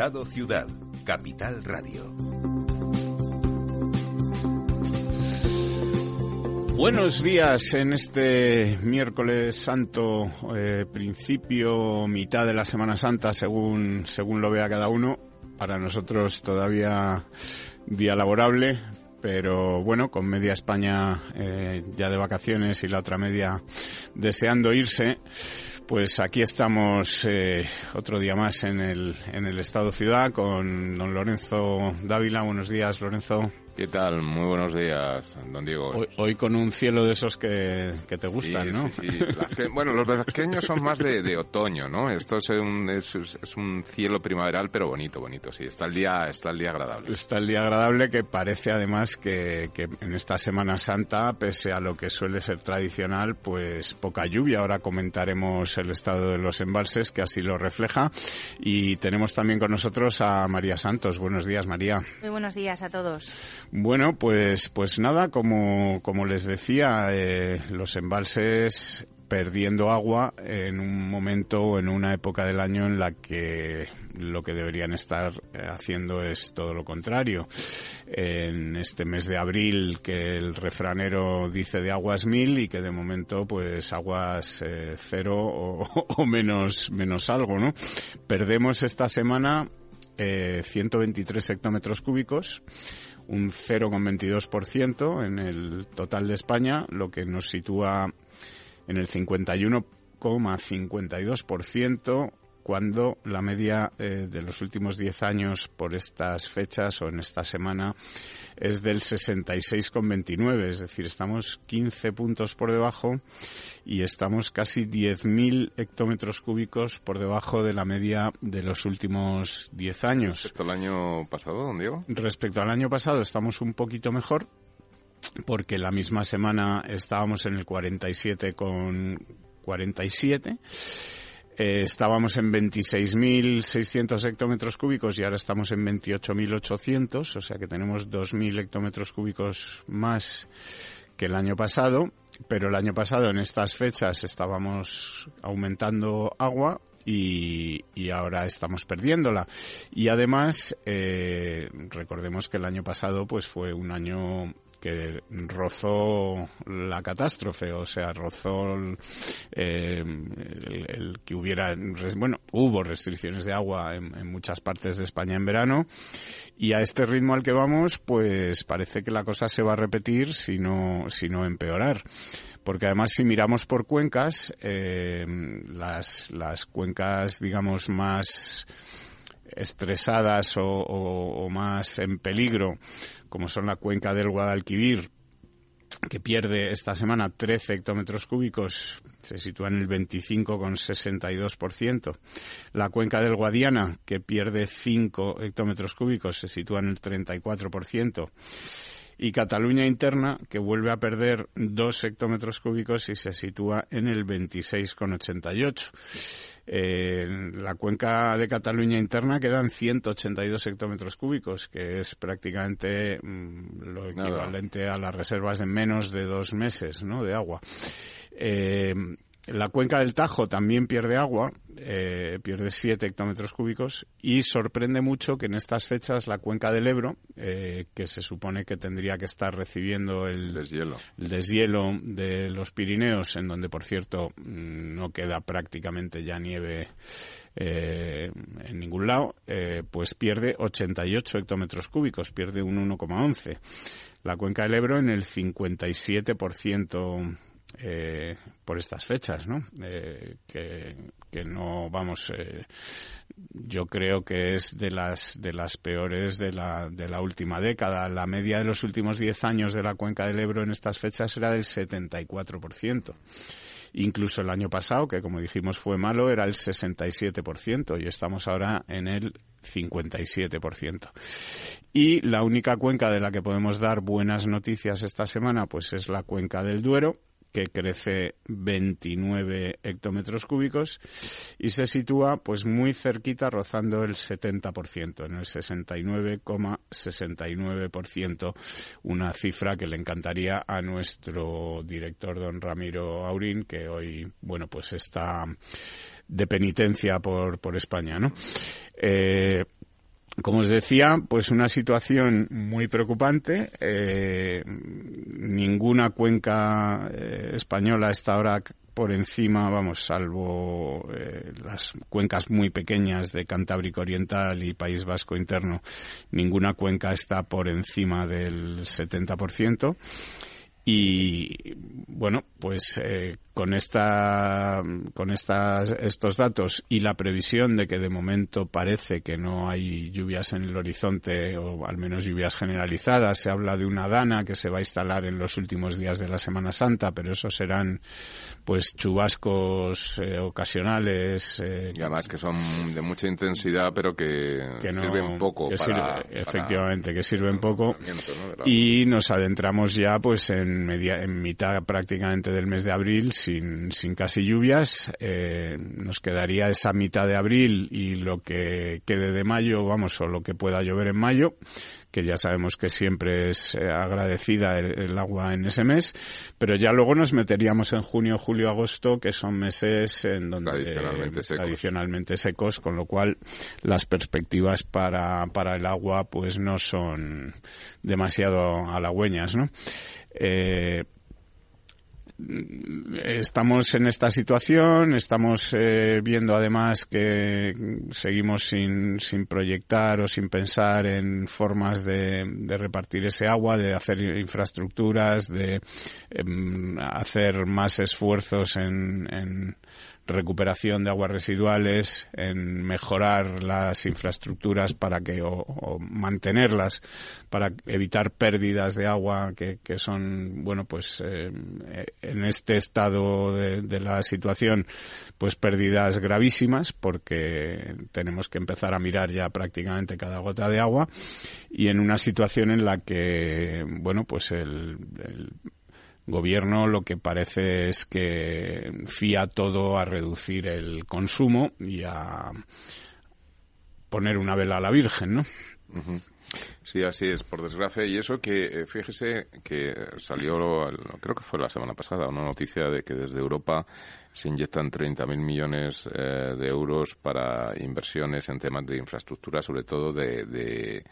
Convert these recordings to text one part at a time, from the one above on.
Ciudad, Capital Radio. Buenos días en este miércoles santo, eh, principio, mitad de la Semana Santa, según, según lo vea cada uno. Para nosotros todavía día laborable, pero bueno, con media España eh, ya de vacaciones y la otra media deseando irse. Pues aquí estamos eh, otro día más en el, en el Estado Ciudad con don Lorenzo Dávila. Buenos días, Lorenzo. ¿Qué tal? Muy buenos días, don Diego. Hoy, con un cielo de esos que, que te gustan, ¿no? Sí, sí. bueno, los pequeños son más de, de, otoño, ¿no? Esto es un, es, es, un cielo primaveral, pero bonito, bonito, sí. Está el día, está el día agradable. Está el día agradable que parece además que, que en esta Semana Santa, pese a lo que suele ser tradicional, pues poca lluvia. Ahora comentaremos el estado de los embalses, que así lo refleja. Y tenemos también con nosotros a María Santos. Buenos días, María. Muy buenos días a todos. Bueno, pues, pues nada, como, como les decía, eh, los embalses perdiendo agua en un momento o en una época del año en la que lo que deberían estar eh, haciendo es todo lo contrario. En este mes de abril que el refranero dice de aguas mil y que de momento pues aguas eh, cero o, o, menos, menos algo, ¿no? Perdemos esta semana eh, 123 hectómetros cúbicos un 0,22% en el total de España, lo que nos sitúa en el 51,52% cuando la media eh, de los últimos 10 años por estas fechas o en esta semana es del 66,29, es decir, estamos 15 puntos por debajo y estamos casi 10.000 hectómetros cúbicos por debajo de la media de los últimos 10 años. ¿Respecto al año pasado, don Diego? Respecto al año pasado estamos un poquito mejor, porque la misma semana estábamos en el 47 con 47 eh, estábamos en 26.600 hectómetros cúbicos y ahora estamos en 28.800, o sea que tenemos 2.000 hectómetros cúbicos más que el año pasado, pero el año pasado en estas fechas estábamos aumentando agua y, y, ahora estamos perdiéndola. Y además, eh, recordemos que el año pasado pues fue un año que rozó la catástrofe, o sea, rozó eh, el, el, que hubiera, bueno, hubo restricciones de agua en, en, muchas partes de España en verano y a este ritmo al que vamos, pues parece que la cosa se va a repetir si no, si no empeorar. Porque además si miramos por cuencas, eh, las, las cuencas, digamos, más estresadas o, o, o, más en peligro, como son la cuenca del Guadalquivir, que pierde esta semana 13 hectómetros cúbicos, se sitúa en el 25,62%. La cuenca del Guadiana, que pierde 5 hectómetros cúbicos, se sitúa en el 34% y Cataluña interna, que vuelve a perder dos hectómetros cúbicos y se sitúa en el 26,88. Eh, la cuenca de Cataluña interna quedan 182 hectómetros cúbicos, que es prácticamente mmm, lo equivalente Nada. a las reservas de menos de dos meses ¿no? de agua. Eh, la cuenca del Tajo también pierde agua, eh, pierde 7 hectómetros cúbicos y sorprende mucho que en estas fechas la cuenca del Ebro, eh, que se supone que tendría que estar recibiendo el deshielo. el deshielo de los Pirineos, en donde por cierto mm, no queda prácticamente ya nieve eh, en ningún lado, eh, pues pierde 88 hectómetros cúbicos, pierde un 1,11. La cuenca del Ebro en el 57% eh, por estas fechas, ¿no? Eh, que, que no, vamos, eh, yo creo que es de las, de las peores de la, de la última década. La media de los últimos 10 años de la cuenca del Ebro en estas fechas era del 74%. Incluso el año pasado, que como dijimos fue malo, era el 67% y estamos ahora en el 57%. Y la única cuenca de la que podemos dar buenas noticias esta semana, pues es la cuenca del Duero, que crece 29 hectómetros cúbicos y se sitúa pues muy cerquita rozando el 70%, en el 69,69%, una cifra que le encantaría a nuestro director don Ramiro Aurín que hoy bueno pues está de penitencia por, por España, ¿no? Eh, como os decía, pues una situación muy preocupante. Eh, ninguna cuenca eh, española está ahora por encima, vamos, salvo eh, las cuencas muy pequeñas de Cantábrico Oriental y País Vasco Interno, ninguna cuenca está por encima del 70%. Y bueno, pues eh, con esta, con estas, estos datos y la previsión de que de momento parece que no hay lluvias en el horizonte o al menos lluvias generalizadas, se habla de una dana que se va a instalar en los últimos días de la Semana Santa, pero eso serán pues chubascos eh, ocasionales. Eh, y además que son de mucha intensidad, pero que, sirven poco. para, efectivamente, que sirven poco. Y nos adentramos ya pues en, media, en mitad prácticamente del mes de abril sin, sin casi lluvias. Eh, nos quedaría esa mitad de abril y lo que quede de mayo, vamos, o lo que pueda llover en mayo que ya sabemos que siempre es eh, agradecida el, agua en ese mes, pero ya luego nos meteríamos en junio, julio, agosto, que son meses en donde tradicionalmente, secos. con lo cual las perspectivas para, para el agua pues no son demasiado halagüeñas, ¿no? Eh, estamos en esta situación, estamos eh, viendo además que seguimos sin, sin proyectar o sin pensar en formas de, de repartir ese agua, de hacer infraestructuras, de em, hacer más esfuerzos en, en recuperación de aguas residuales, en mejorar las infraestructuras para que o, mantenerlas para evitar pérdidas de agua que, son bueno pues eh, en este estado de, la situación pues pérdidas gravísimas porque tenemos que empezar a mirar ya prácticamente cada gota de agua y en una situación en la que bueno pues el gobierno lo que parece es que fía todo a reducir el consumo y a poner una vela a la Virgen, ¿no? Sí, así es, por desgracia. Y eso que, eh, fíjese que salió, creo que fue la semana pasada, una noticia de que desde Europa se inyectan 30.000 millones eh, de euros para inversiones en temas de infraestructura, sobre todo de de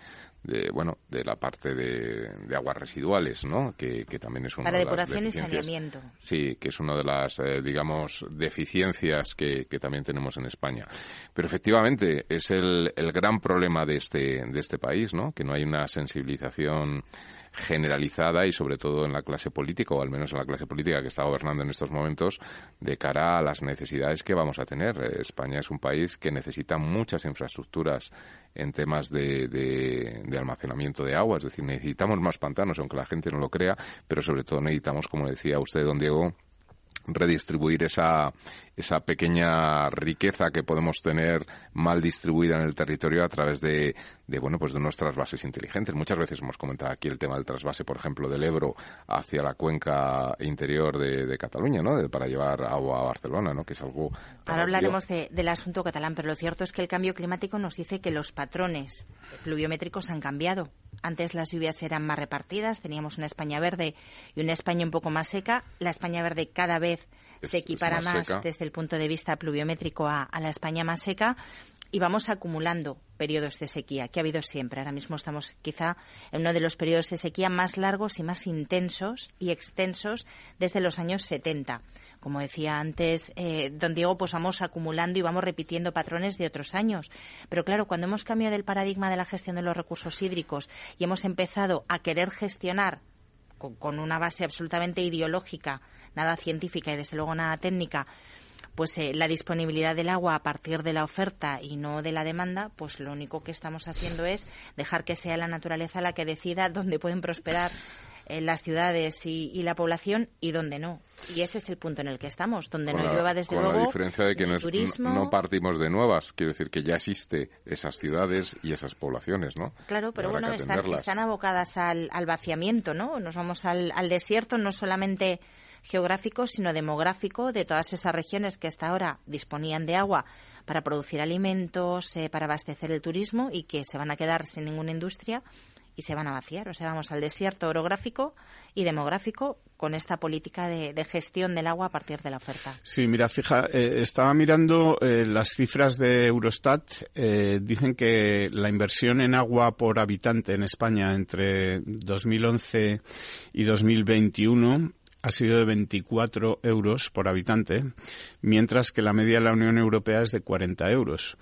bueno de la parte de, aguas residuales no que, también es una de depuración y saneamiento. Sí que es una de las eh, digamos deficiencias que, que, también tenemos en España. Pero efectivamente es el, el gran problema de este de este país no que no hay una sensibilización generalizada y sobre todo en la clase política, o al menos en la clase política que está gobernando en estos momentos, de cara a las necesidades que vamos a tener. Eh, España es un país que necesita muchas infraestructuras en temas de, de, almacenamiento de agua, es decir, necesitamos más pantanos, aunque la gente no lo crea, pero sobre todo necesitamos, como decía usted, don Diego, redistribuir esa, esa pequeña riqueza que podemos tener mal distribuida en el territorio a través de, de bueno pues de nuestras bases inteligentes. Muchas veces hemos comentado aquí el tema del trasvase, por ejemplo, del Ebro hacia la cuenca interior de, de Cataluña, ¿no? para llevar agua a Barcelona, ¿no? Que es algo. Ahora hablaremos del asunto catalán, pero lo cierto es que el cambio climático nos dice que los patrones pluviométricos han cambiado. Antes las lluvias eran más repartidas, teníamos una España verde y una España un poco más seca. La España verde cada vez se equipara más, desde el punto de vista pluviométrico a, la España más seca y vamos acumulando periodos de sequía, que ha habido siempre. Ahora mismo estamos quizá en uno de los periodos de sequía más largos y más intensos y extensos desde los años 70. Como decía antes eh, don Diego, pues vamos acumulando y vamos repitiendo patrones de otros años. Pero claro, cuando hemos cambiado el paradigma de la gestión de los recursos hídricos y hemos empezado a querer gestionar con una base absolutamente ideológica, nada científica y desde luego nada técnica, pues eh, la disponibilidad del agua a partir de la oferta y no de la demanda, pues lo único que estamos haciendo es dejar que sea la naturaleza la que decida dónde pueden prosperar en las ciudades y, la población y donde no. Y ese es el punto en el que estamos, donde no llueva desde con luego. la diferencia de que no, partimos de nuevas, quiero decir que ya existe esas ciudades y esas poblaciones, ¿no? Claro, pero bueno, están, abocadas al, vaciamiento, ¿no? Nos vamos al, desierto, no solamente geográfico, sino demográfico de todas esas regiones que hasta ahora disponían de agua para producir alimentos, eh, para abastecer el turismo y que se van a quedar sin ninguna industria y se van a vaciar. O sea, vamos al desierto orográfico y demográfico con esta política de, gestión del agua a partir de la oferta. Sí, mira, fija, eh, estaba mirando eh, las cifras de Eurostat. Dicen que la inversión en agua por habitante en España entre 2011 y 2021 ha sido de 24 euros por habitante, mientras que la media de la Unión Europea es de 40 euros.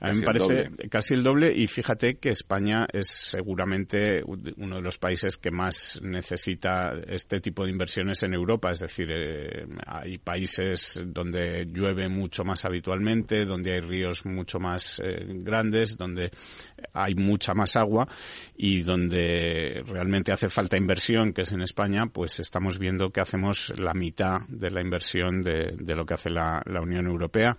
A mí me parece casi el doble y fíjate que España es seguramente uno de los países que más necesita este tipo de inversiones en Europa. Es decir, eh, hay países donde llueve mucho más habitualmente, donde hay ríos mucho más eh, grandes, donde hay mucha más agua y donde realmente hace falta inversión, que es en España, pues estamos viendo que hacemos la mitad de la inversión de, lo que hace la Unión Europea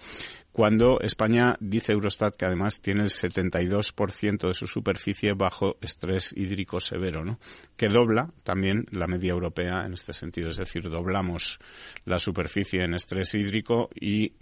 cuando España, dice Eurostat, que además tiene el 72% de su superficie bajo estrés hídrico severo, ¿no? que dobla también la media europea en este sentido. Es decir, doblamos la superficie en estrés hídrico y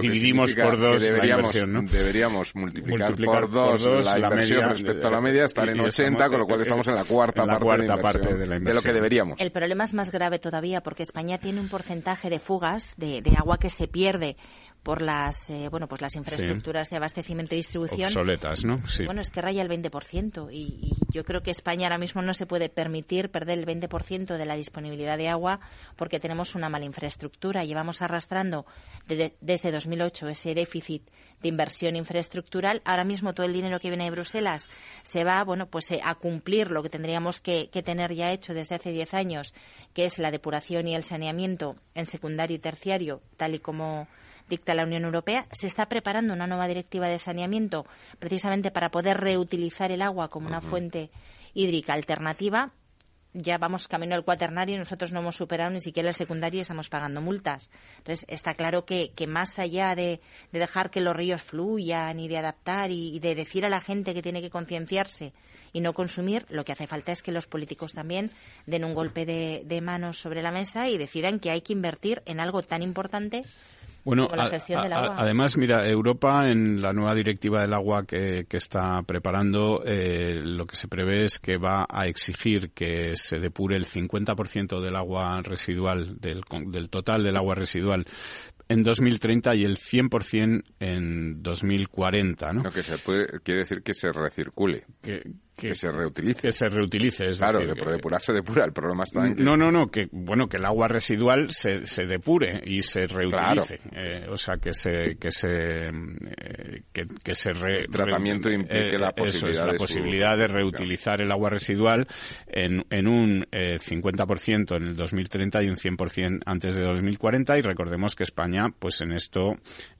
dividimos por dos la inversión. ¿no? Deberíamos multiplicar, por, dos la, inversión respecto a la media, estar en 80, con lo cual estamos en la cuarta, parte, de, la inversión, de lo que deberíamos. El problema es más grave todavía porque España tiene un porcentaje de fugas de agua que se pierde por las eh, bueno pues las infraestructuras de abastecimiento y distribución obsoletas, ¿no? Sí. Bueno, es que raya el 20% y, y, yo creo que España ahora mismo no se puede permitir perder el 20% de la disponibilidad de agua porque tenemos una mala infraestructura. Llevamos arrastrando desde 2008 ese déficit de inversión infraestructural. Ahora mismo todo el dinero que viene de Bruselas se va, bueno, pues eh, a cumplir lo que tendríamos que, que tener ya hecho desde hace 10 años, que es la depuración y el saneamiento en secundario y terciario, tal y como dicta la Unión Europea. Se está preparando una nueva directiva de saneamiento precisamente para poder reutilizar el agua como una fuente hídrica alternativa. Ya vamos camino al cuaternario y nosotros no hemos superado ni siquiera el secundario y estamos pagando multas. Entonces, está claro que, más allá de, dejar que los ríos fluyan y de adaptar y, de decir a la gente que tiene que concienciarse y no consumir, lo que hace falta es que los políticos también den un golpe de, de manos sobre la mesa y decidan que hay que invertir en algo tan importante bueno, además, mira, Europa en la nueva directiva del agua que, está preparando, eh, lo que se prevé es que va a exigir que se depure el 50% del agua residual, del, del total del agua residual en 2030 y el 100% en 2040, ¿no? que se puede, quiere decir que se recircule. Que, que, se reutilice. Que se reutilice, es claro, decir, que por depurar se depura. El problema está en que... No, no, no, que bueno, que el agua residual se, se depure y se reutilice. Eh, o sea, que se que se eh, que, se el tratamiento implique la posibilidad, la de, posibilidad de reutilizar el agua residual en, en un 50% eh, en el 2030 y un 100% antes de 2040 y recordemos que España, pues en esto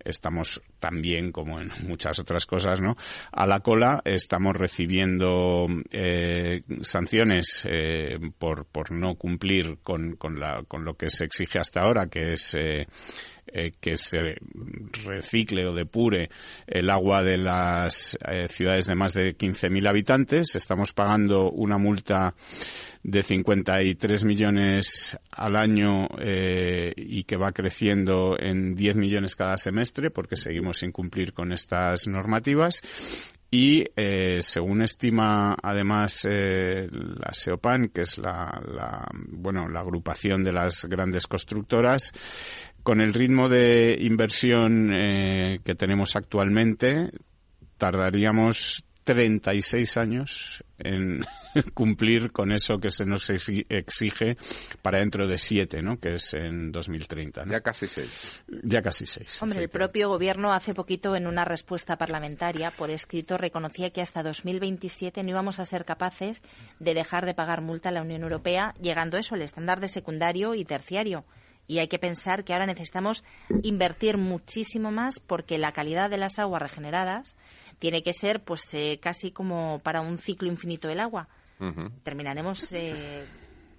estamos también como en muchas otras cosas, ¿no? A la cola estamos recibiendo eh, sanciones eh, por, por no cumplir con, con, la, con lo que se exige hasta ahora, que es eh, que se recicle o depure el agua de las ciudades de más de 15.000 habitantes. Estamos pagando una multa de 53 millones al año y que va creciendo en 10 millones cada semestre porque seguimos sin cumplir con estas normativas y eh, según estima además eh, la SEOPAN, que es la, la, bueno, la agrupación de las grandes constructoras, con el ritmo de inversión eh, que tenemos actualmente, tardaríamos 36 años en cumplir con eso que se nos exige para dentro de siete, ¿no? Que es en 2030. Ya casi seis. Ya casi seis. Hombre, el propio gobierno hace poquito en una respuesta parlamentaria por escrito reconocía que hasta 2027 no íbamos a ser capaces de dejar de pagar multa a la Unión Europea, llegando eso al estándar de secundario y terciario y hay que pensar que ahora necesitamos invertir muchísimo más porque la calidad de las aguas regeneradas tiene que ser pues eh, casi como para un ciclo infinito del agua. Terminaremos eh,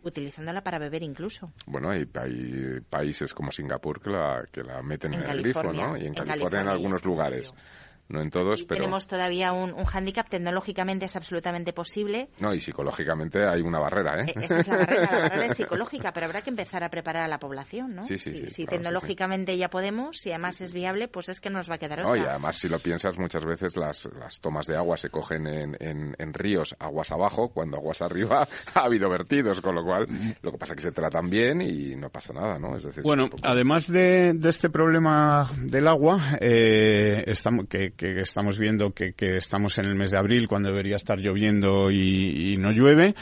utilizándola para beber incluso. Bueno, hay, países como Singapur que la, que la meten en, el grifo, ¿no? Y en, California, en algunos lugares no en todos, pero... Tenemos todavía un, un hándicap, tecnológicamente es absolutamente posible. No, y psicológicamente hay una barrera, ¿eh? E-, esa es la barrera, la barrera es psicológica, pero habrá que empezar a preparar a la población, ¿no? Sí, sí, si, tecnológicamente ya podemos, si además es viable, pues es que nos va a quedar otra. No, y además si lo piensas, muchas veces las, las tomas de agua se cogen en, en, ríos aguas abajo, cuando aguas arriba ha habido vertidos, con lo cual lo que pasa es que se tratan bien y no pasa nada, ¿no? Es decir, bueno, además de, de, este problema del agua, eh, estamos, que, que estamos viendo que, estamos en el mes de abril cuando debería estar lloviendo y, no llueve,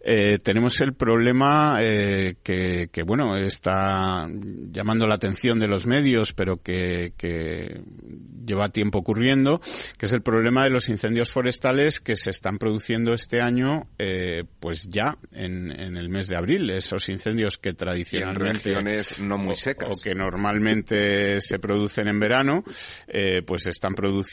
eh, tenemos el problema eh, que, bueno, está llamando la atención de los medios, pero que, lleva tiempo ocurriendo, que es el problema de los incendios forestales que se están produciendo este año, eh, pues ya en, el mes de abril. Esos incendios que tradicionalmente... no muy secas. O, que normalmente se producen en verano, pues están produciendo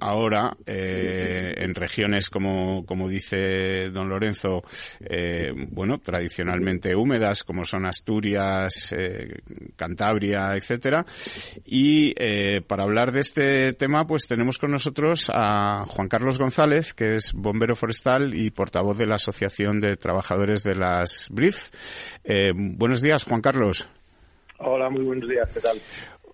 ahora eh, en regiones como, como dice don Lorenzo, eh, bueno, tradicionalmente húmedas como son Asturias, eh, Cantabria, etcétera. Y para hablar de este tema, pues tenemos con nosotros a Juan Carlos González, que es bombero forestal y portavoz de la Asociación de Trabajadores de las BRIF. buenos días, Juan Carlos. Hola, muy buenos días, ¿qué tal?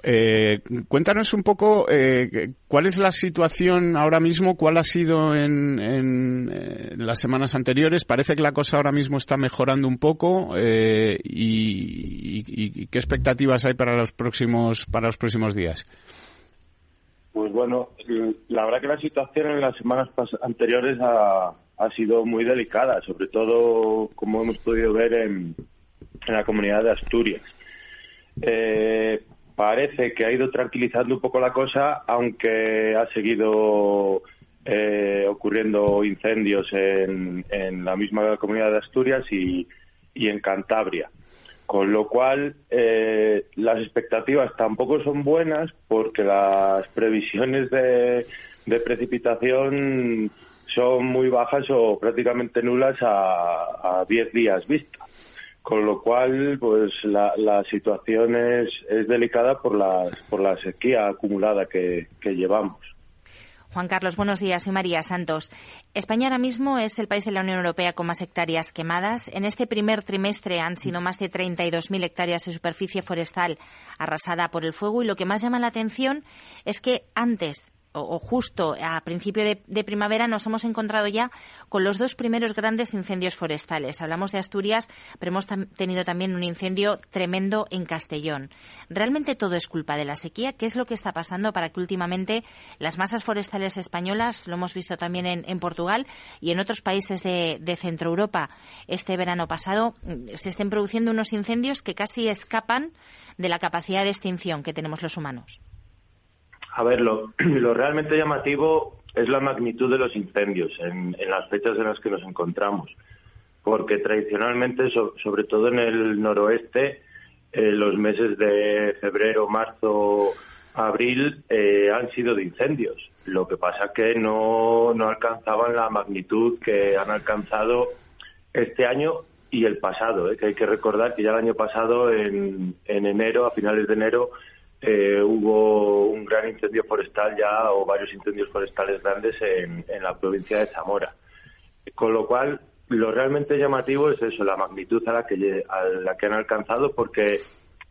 Eh, cuéntanos un poco eh, cuál es la situación ahora mismo, cuál ha sido en, en, las semanas anteriores. Parece que la cosa ahora mismo está mejorando un poco eh, y, qué expectativas hay para los próximos para los próximos días. Pues bueno, la verdad que la situación en las semanas anteriores ha, ha sido muy delicada, sobre todo como hemos podido ver en, en la comunidad de Asturias. Eh, parece que ha ido tranquilizando un poco la cosa, aunque ha seguido eh, ocurriendo incendios en, la misma comunidad de Asturias y, en Cantabria. Con lo cual, eh, las expectativas tampoco son buenas porque las previsiones de, precipitación son muy bajas o prácticamente nulas a 10 días vista con lo cual pues la, la situación es, es, delicada por la, por la sequía acumulada que, que llevamos. Juan Carlos, buenos días. Soy María Santos. España ahora mismo es el país de la Unión Europea con más hectáreas quemadas. En este primer trimestre han sido más de 32.000 hectáreas de superficie forestal arrasada por el fuego y lo que más llama la atención es que antes o, justo a principio de, primavera nos hemos encontrado ya con los dos primeros grandes incendios forestales. Hablamos de Asturias, pero hemos tenido también un incendio tremendo en Castellón. ¿Realmente todo es culpa de la sequía? ¿Qué es lo que está pasando para que últimamente las masas forestales españolas, lo hemos visto también en, Portugal y en otros países de, Centro Europa, este verano pasado, se estén produciendo unos incendios que casi escapan de la capacidad de extinción que tenemos los humanos? A ver, lo, realmente llamativo es la magnitud de los incendios en, las fechas en las que nos encontramos, porque tradicionalmente, sobre todo en el noroeste, eh, los meses de febrero, marzo, abril eh, han sido de incendios. Lo que pasa que no, no alcanzaban la magnitud que han alcanzado este año y el pasado. Eh, que hay que recordar que ya el año pasado, en enero, a finales de enero, eh, hubo un gran incendio forestal ya, o varios incendios forestales grandes en, la provincia de Zamora. Con lo cual, lo realmente llamativo es eso, la magnitud a la que, a la que han alcanzado, porque,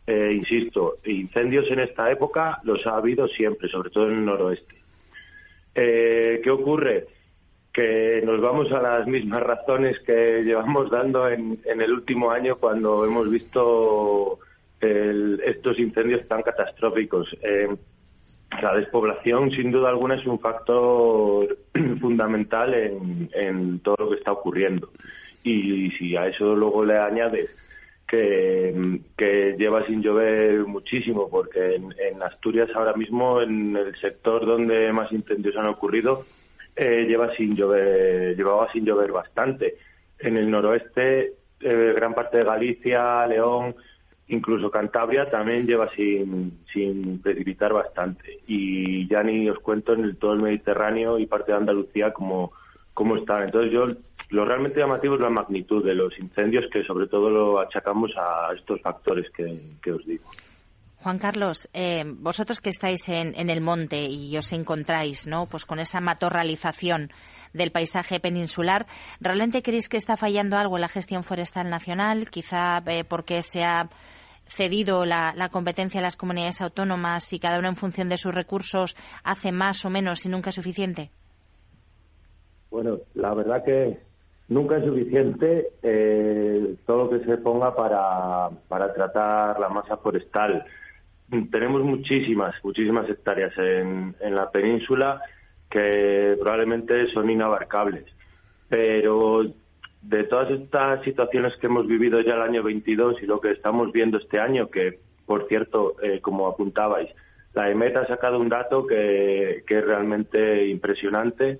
eh, insisto, incendios en esta época los ha habido siempre, sobre todo en el noroeste. Eh, ¿Qué ocurre? Que nos vamos a las mismas razones que llevamos dando en, en el último año cuando hemos visto estos incendios tan catastróficos. Eh, la despoblación, sin duda alguna, es un factor fundamental en, todo lo que está ocurriendo. Y si a eso luego le añades que, lleva sin llover muchísimo, porque en, Asturias ahora mismo, en el sector donde más incendios han ocurrido, eh, lleva sin llover, llevaba sin llover bastante. En el noroeste, eh, gran parte de Galicia, León, incluso Cantabria también lleva sin, sin precipitar bastante. Y ya ni os cuento en el, todo el Mediterráneo y parte de Andalucía cómo, cómo están. Entonces yo lo realmente llamativo es la magnitud de los incendios que sobre todo lo achacamos a estos factores que, os digo. Juan Carlos, eh, vosotros que estáis en, en, el monte y os encontráis, ¿no? Pues con esa matorralización del paisaje peninsular, ¿realmente creéis que está fallando algo en la gestión forestal nacional? Quizá eh, porque se ha cedido la, competencia a las comunidades autónomas y cada uno en función de sus recursos hace más o menos y nunca es suficiente? Bueno, la verdad que nunca es suficiente eh, todo lo que se ponga para, para tratar la masa forestal. Tenemos muchísimas, muchísimas hectáreas en, en la península que probablemente son inabarcables. Pero de todas estas situaciones que hemos vivido ya el año 22 y lo que estamos viendo este año, que por cierto, eh, como apuntabais, la EMET ha sacado un dato que, es realmente impresionante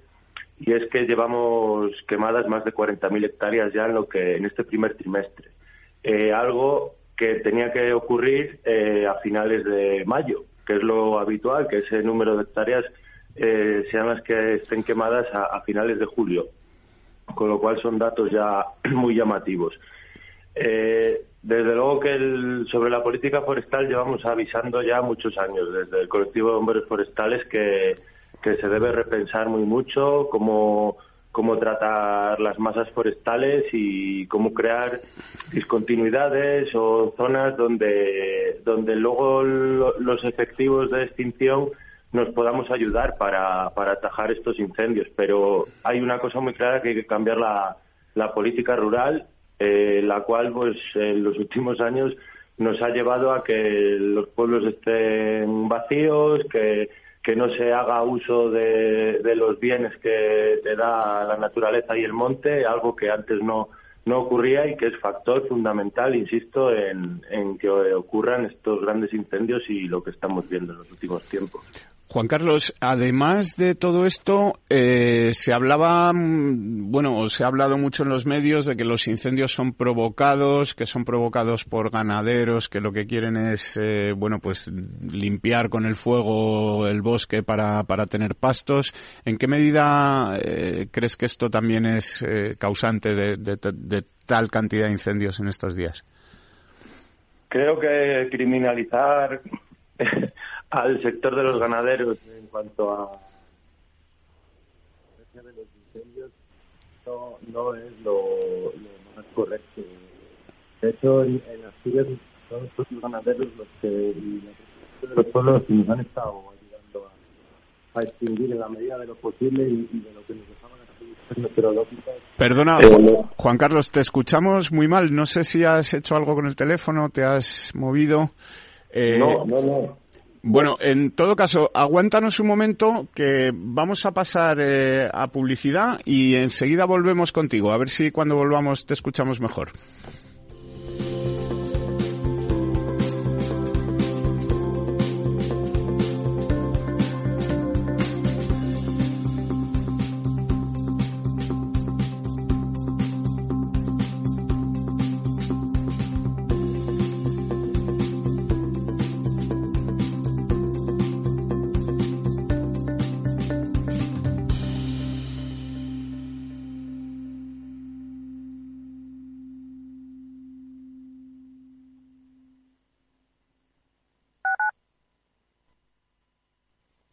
y es que llevamos quemadas más de 40.000 hectáreas ya en lo que en este primer trimestre. Eh, algo que tenía que ocurrir eh, a finales de mayo, que es lo habitual, que ese número de hectáreas sean las que estén quemadas a finales de julio con lo cual son datos ya muy llamativos. Eh, desde luego que sobre la política forestal llevamos avisando ya muchos años, desde el colectivo de bomberos forestales, que, se debe repensar muy mucho cómo, cómo tratar las masas forestales y cómo crear discontinuidades o zonas donde, donde luego los efectivos de extinción nos podamos ayudar para, para atajar estos incendios. Pero hay una cosa muy clara que hay que cambiar la, la política rural, eh, la cual pues en los últimos años nos ha llevado a que los pueblos estén vacíos, que, que no se haga uso de, de los bienes que te da la naturaleza y el monte, algo que antes no, no ocurría y que es factor fundamental, insisto, en, en que ocurran estos grandes incendios y lo que estamos viendo en los últimos tiempos. Juan Carlos, además de todo esto, eh, se hablaba, mm, bueno, se ha hablado mucho en los medios de que los incendios son provocados, que son provocados por ganaderos, que lo que quieren es, eh, bueno, pues limpiar con el fuego el bosque para, para tener pastos. ¿En qué medida eh, crees que esto también es causante de, de tal cantidad de incendios en estos días? Creo que criminalizar al sector de los ganaderos en cuanto a de los incendios no, no es lo, más correcto. De hecho, en, en Asturias son los ganaderos los que y los pueblos nos han estado ayudando a, a, extinguir en la medida de lo posible y, de lo que nos dejaban meteorológicas. Perdona, eh, Juan Carlos, te escuchamos muy mal. No sé si has hecho algo con el teléfono, te has movido. Eh, no, no, no. Bueno, en todo caso, aguántanos un momento que vamos a pasar eh, a publicidad y enseguida volvemos contigo. A ver si cuando volvamos te escuchamos mejor.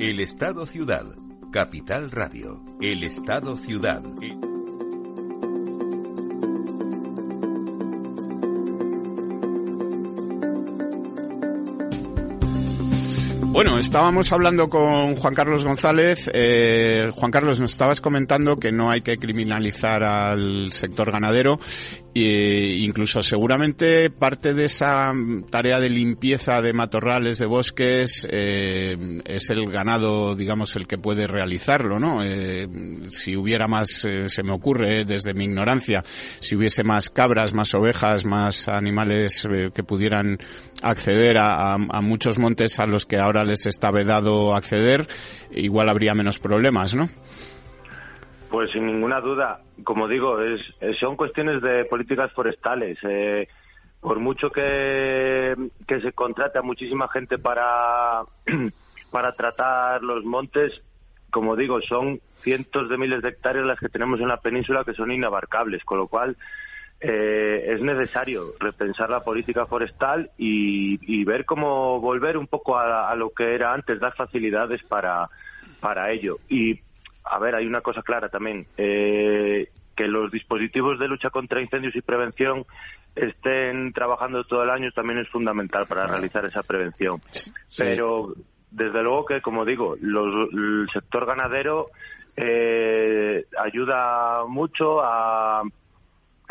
El Estado Ciudad, Capital Radio, El Estado Ciudad. Bueno, estábamos hablando con Juan Carlos González. Eh, Juan Carlos, nos estabas comentando que no hay que criminalizar al sector ganadero e incluso seguramente parte de esa tarea de limpieza de matorrales, de bosques, eh, es el ganado, digamos, el que puede realizarlo, ¿no? Eh, si hubiera más, eh, se me ocurre desde mi ignorancia, si hubiese más cabras, más ovejas, más animales que pudieran acceder a, a, muchos montes a los que ahora les está vedado acceder, igual habría menos problemas, ¿no? Pues sin ninguna duda, como digo, es, son cuestiones de políticas forestales. Eh, por mucho que, que se contrate a muchísima gente para, para tratar los montes, como digo, son cientos de miles de hectáreas las que tenemos en la península que son inabarcables, con lo cual eh, es necesario repensar la política forestal y, y ver cómo volver un poco a, a, lo que era antes, dar facilidades para, para ello. Y a ver, hay una cosa clara también, eh, que los dispositivos de lucha contra incendios y prevención estén trabajando todo el año también es fundamental para realizar esa prevención. Pero desde luego que, como digo, el sector ganadero eh, ayuda mucho a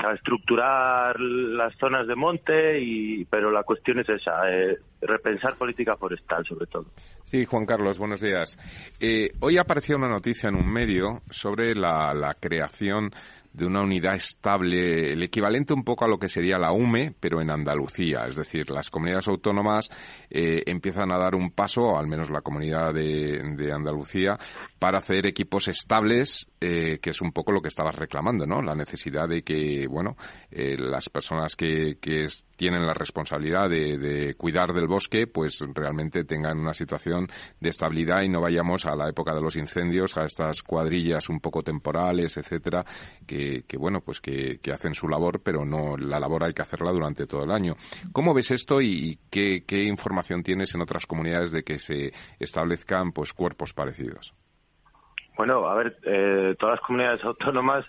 a estructurar las zonas de monte, y, pero la cuestión es esa, eh, repensar política forestal sobre todo. Sí, Juan Carlos, buenos días. Eh, hoy apareció una noticia en un medio sobre la, la creación de una unidad estable, el equivalente un poco a lo que sería la UME, pero en Andalucía. Es decir, las comunidades autónomas eh, empiezan a dar un paso, al menos la comunidad de, de Andalucía, para hacer equipos estables, eh, que es un poco lo que estabas reclamando, ¿no? La necesidad de que, bueno, eh, las personas que, que tienen la responsabilidad de, de, cuidar del bosque, pues realmente tengan una situación de estabilidad y no vayamos a la época de los incendios, a estas cuadrillas un poco temporales, etcétera, que, que bueno, pues que, hacen su labor, pero no la labor hay que hacerla durante todo el año. ¿Cómo ves esto y qué, qué información tienes en otras comunidades de que se establezcan pues cuerpos parecidos? Bueno, a ver, eh, todas las comunidades autónomas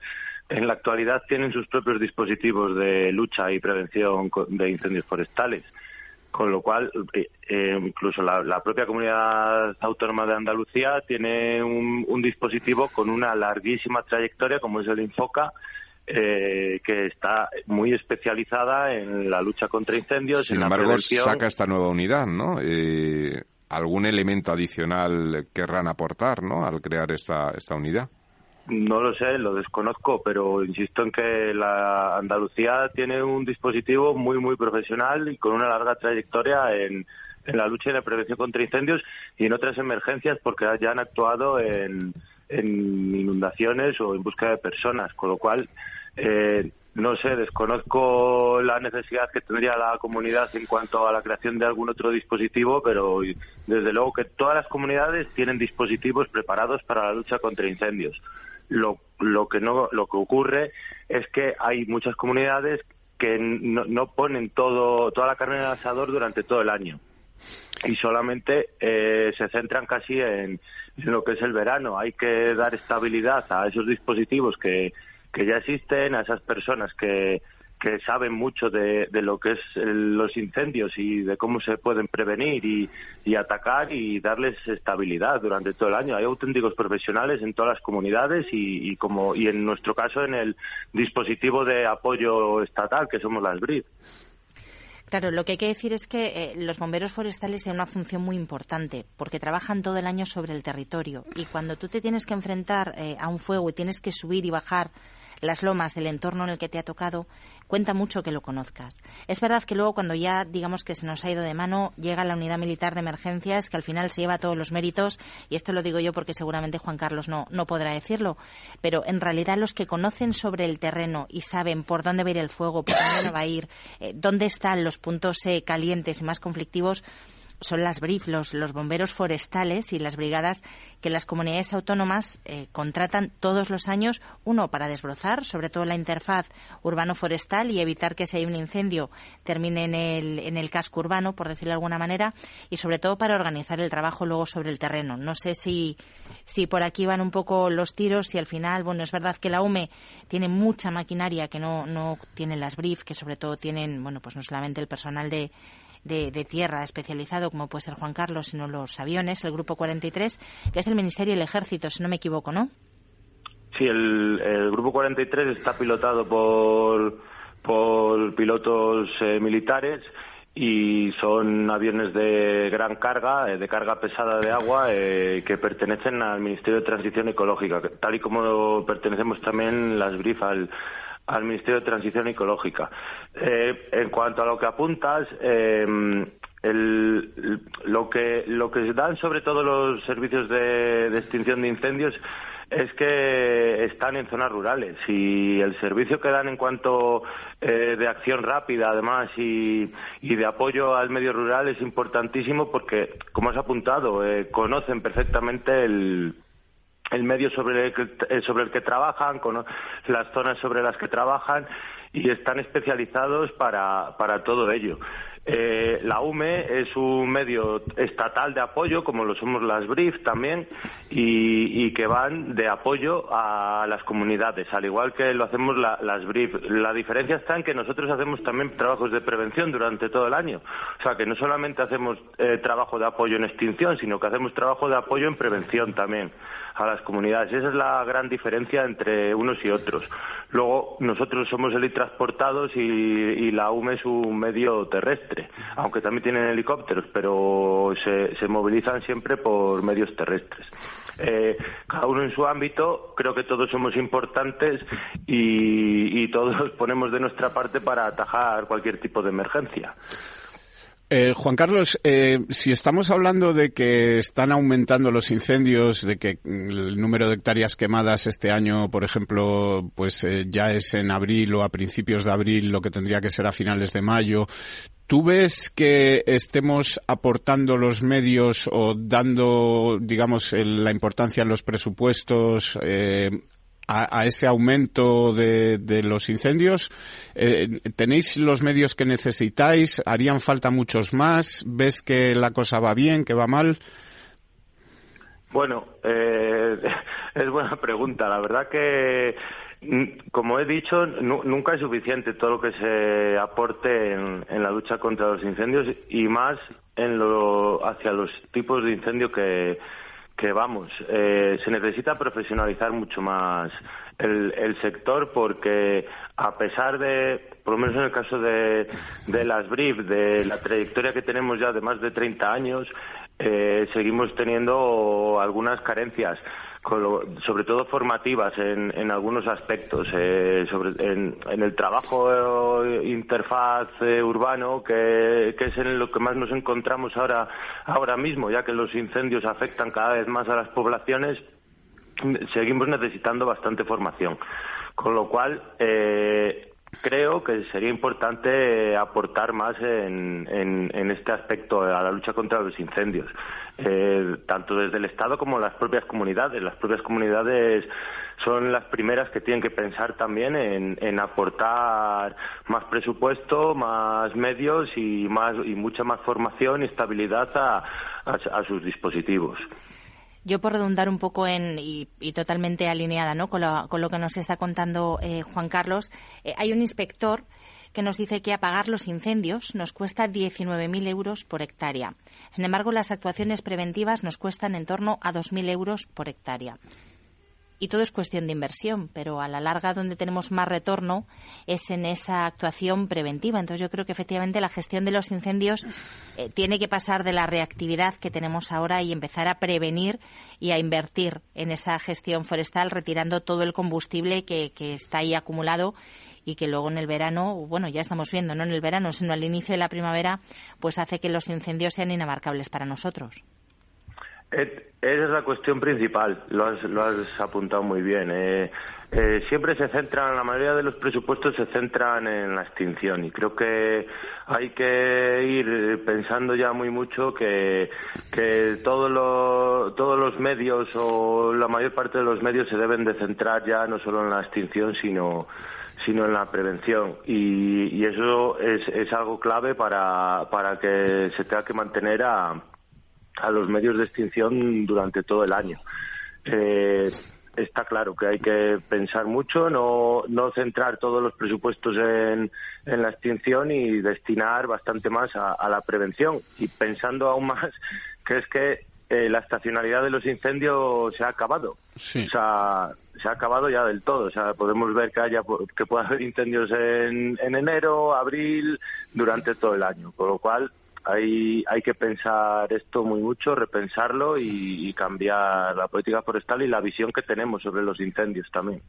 en la actualidad tienen sus propios dispositivos de lucha y prevención de incendios forestales, con lo cual eh, eh, incluso la, la, propia comunidad autónoma de Andalucía tiene un, un, dispositivo con una larguísima trayectoria como es el Infoca. Eh, que está muy especializada en la lucha contra incendios. Sin en embargo, la prevención. saca esta nueva unidad, ¿no? Eh, algún elemento adicional querrán aportar, ¿no? Al crear esta, esta unidad. No lo sé, lo desconozco, pero insisto en que la Andalucía tiene un dispositivo muy, muy profesional y con una larga trayectoria en, la lucha y la prevención contra incendios y en otras emergencias porque ya han actuado en, en inundaciones o en búsqueda de personas, con lo cual eh, no sé, desconozco la necesidad que tendría la comunidad en cuanto a la creación de algún otro dispositivo, pero desde luego que todas las comunidades tienen dispositivos preparados para la lucha contra incendios. Lo, lo que no lo que ocurre es que hay muchas comunidades que no, no ponen todo toda la carne en el asador durante todo el año y solamente eh, se centran casi en, en lo que es el verano. Hay que dar estabilidad a esos dispositivos que que ya existen, a esas personas que, que saben mucho de, de, lo que es el, los incendios y de cómo se pueden prevenir y, y, atacar y darles estabilidad durante todo el año. Hay auténticos profesionales en todas las comunidades y, y como y en nuestro caso en el dispositivo de apoyo estatal que somos las BRID. Claro, lo que hay que decir es que eh, los bomberos forestales tienen una función muy importante porque trabajan todo el año sobre el territorio y cuando tú te tienes que enfrentar eh, a un fuego y tienes que subir y bajar las lomas del entorno en el que te ha tocado, cuenta mucho que lo conozcas. Es verdad que luego cuando ya digamos que se nos ha ido de mano, llega la unidad militar de emergencias que al final se lleva todos los méritos y esto lo digo yo porque seguramente Juan Carlos no, no podrá decirlo, pero en realidad los que conocen sobre el terreno y saben por dónde va a ir el fuego, por dónde no va a ir, eh, dónde están los puntos eh, calientes y más conflictivos, son las BRIF, los, los bomberos forestales y las brigadas que las comunidades autónomas eh, contratan todos los años, uno para desbrozar, sobre todo la interfaz urbano-forestal y evitar que si hay un incendio termine en el, en el casco urbano, por decirlo de alguna manera, y sobre todo para organizar el trabajo luego sobre el terreno. No sé si, si por aquí van un poco los tiros y al final, bueno, es verdad que la UME tiene mucha maquinaria que no, no tiene las BRIF, que sobre todo tienen, bueno, pues no solamente el personal de de, tierra especializado, como puede ser Juan Carlos, sino los aviones, el Grupo 43, que es el Ministerio y el Ejército, si no me equivoco, ¿no? Sí, el, el Grupo 43 está pilotado por, por pilotos eh, militares y son aviones de gran carga, eh, de carga pesada de agua, eh, que pertenecen al Ministerio de Transición Ecológica, tal y como pertenecemos también las BRIF al, al Ministerio de Transición Ecológica. Eh, en cuanto a lo que apuntas, em, lo que lo que dan sobre todo los servicios de, extinción de incendios es que están en zonas rurales y el servicio que dan en cuanto eh, de acción rápida además y, de apoyo al medio rural es importantísimo porque como has apuntado eh, conocen perfectamente el el medio sobre el que, eh, sobre el que trabajan, con las zonas sobre las que trabajan y están especializados para, para todo ello. Eh, la UME es un medio estatal de apoyo, como lo somos las BRIF también, y, que van de apoyo a las comunidades, al igual que lo hacemos las BRIF. La diferencia está en que nosotros hacemos también trabajos de prevención durante todo el año. O sea, que no solamente hacemos eh, trabajo de apoyo en extinción, sino que hacemos trabajo de apoyo en prevención también a las comunidades. Esa es la gran diferencia entre unos y otros. Luego, nosotros somos helitransportados y, y la UME es un medio terrestre, aunque también tienen helicópteros, pero se, se movilizan siempre por medios terrestres. Eh, cada uno en su ámbito, creo que todos somos importantes y, y todos ponemos de nuestra parte para atajar cualquier tipo de emergencia. Eh, Juan Carlos, eh, si estamos hablando de que están aumentando los incendios, de que el número de hectáreas quemadas este año, por ejemplo, pues eh, ya es en abril o a principios de abril, lo que tendría que ser a finales de mayo, ¿Tú ves que estemos aportando los medios o dando, digamos, la importancia en los presupuestos eh, a, ese aumento de, los incendios? Eh, ¿Tenéis los medios que necesitáis? ¿Harían falta muchos más? ¿Ves que la cosa va bien, que va mal? Bueno, eh, es buena pregunta. La verdad que, mm, como he dicho, nunca es suficiente todo lo que se aporte en, en, la lucha contra los incendios y más en lo, hacia los tipos de incendio que, que vamos, eh, se necesita profesionalizar mucho más el, sector porque a pesar de, por lo menos en el caso de, de las BRIF, de la trayectoria que tenemos ya de más de 30 años, eh, seguimos teniendo algunas carencias sobre todo formativas en, en algunos aspectos, eh, sobre, en, el trabajo eh, interfaz eh, urbano, que, que, es en lo que más nos encontramos ahora, ahora mismo, ya que los incendios afectan cada vez más a las poblaciones, seguimos necesitando bastante formación. Con lo cual, eh, creo que sería importante aportar más en, en, este aspecto a la lucha contra los incendios, eh, tanto desde el Estado como las propias comunidades. Las propias comunidades son las primeras que tienen que pensar también en, aportar más presupuesto, más medios y, más, y mucha más formación y estabilidad a sus dispositivos. Yo por redundar un poco en y, totalmente alineada ¿no? con, lo, con, lo, que nos está contando eh, Juan Carlos, eh, hay un inspector que nos dice que apagar los incendios nos cuesta 19.000 euros por hectárea. Sin embargo, las actuaciones preventivas nos cuestan en torno a 2.000 euros por hectárea y todo es cuestión de inversión, pero a la larga donde tenemos más retorno es en esa actuación preventiva. Entonces yo creo que efectivamente la gestión de los incendios eh, tiene que pasar de la reactividad que tenemos ahora y empezar a prevenir y a invertir en esa gestión forestal, retirando todo el combustible que, que está ahí acumulado y que luego en el verano, bueno, ya estamos viendo, no en el verano, sino al inicio de la primavera, pues hace que los incendios sean inabarcables para nosotros. Esa es la cuestión principal, lo has, lo has apuntado muy bien. Eh, eh, siempre se centran, la mayoría de los presupuestos se centran en la extinción y creo que hay que ir pensando ya muy mucho que, que todos los medios o la mayor parte de los medios se deben de centrar ya no solo en la extinción sino sino en la prevención y, eso es, es algo clave para, para que se tenga que mantener a, a los medios de extinción durante todo el año. Eh, está claro que hay que pensar mucho, no, no centrar todos los presupuestos en, en la extinción y destinar bastante más a, la prevención. Y pensando aún más que es que eh, la estacionalidad de los incendios se ha acabado. O sea, se ha acabado ya del todo. O sea, podemos ver que haya que pueda haber incendios en, en enero, abril, durante todo el año. Con lo cual, hay, hay que pensar esto muy mucho, repensarlo y, cambiar la política forestal y la visión que tenemos sobre los incendios también.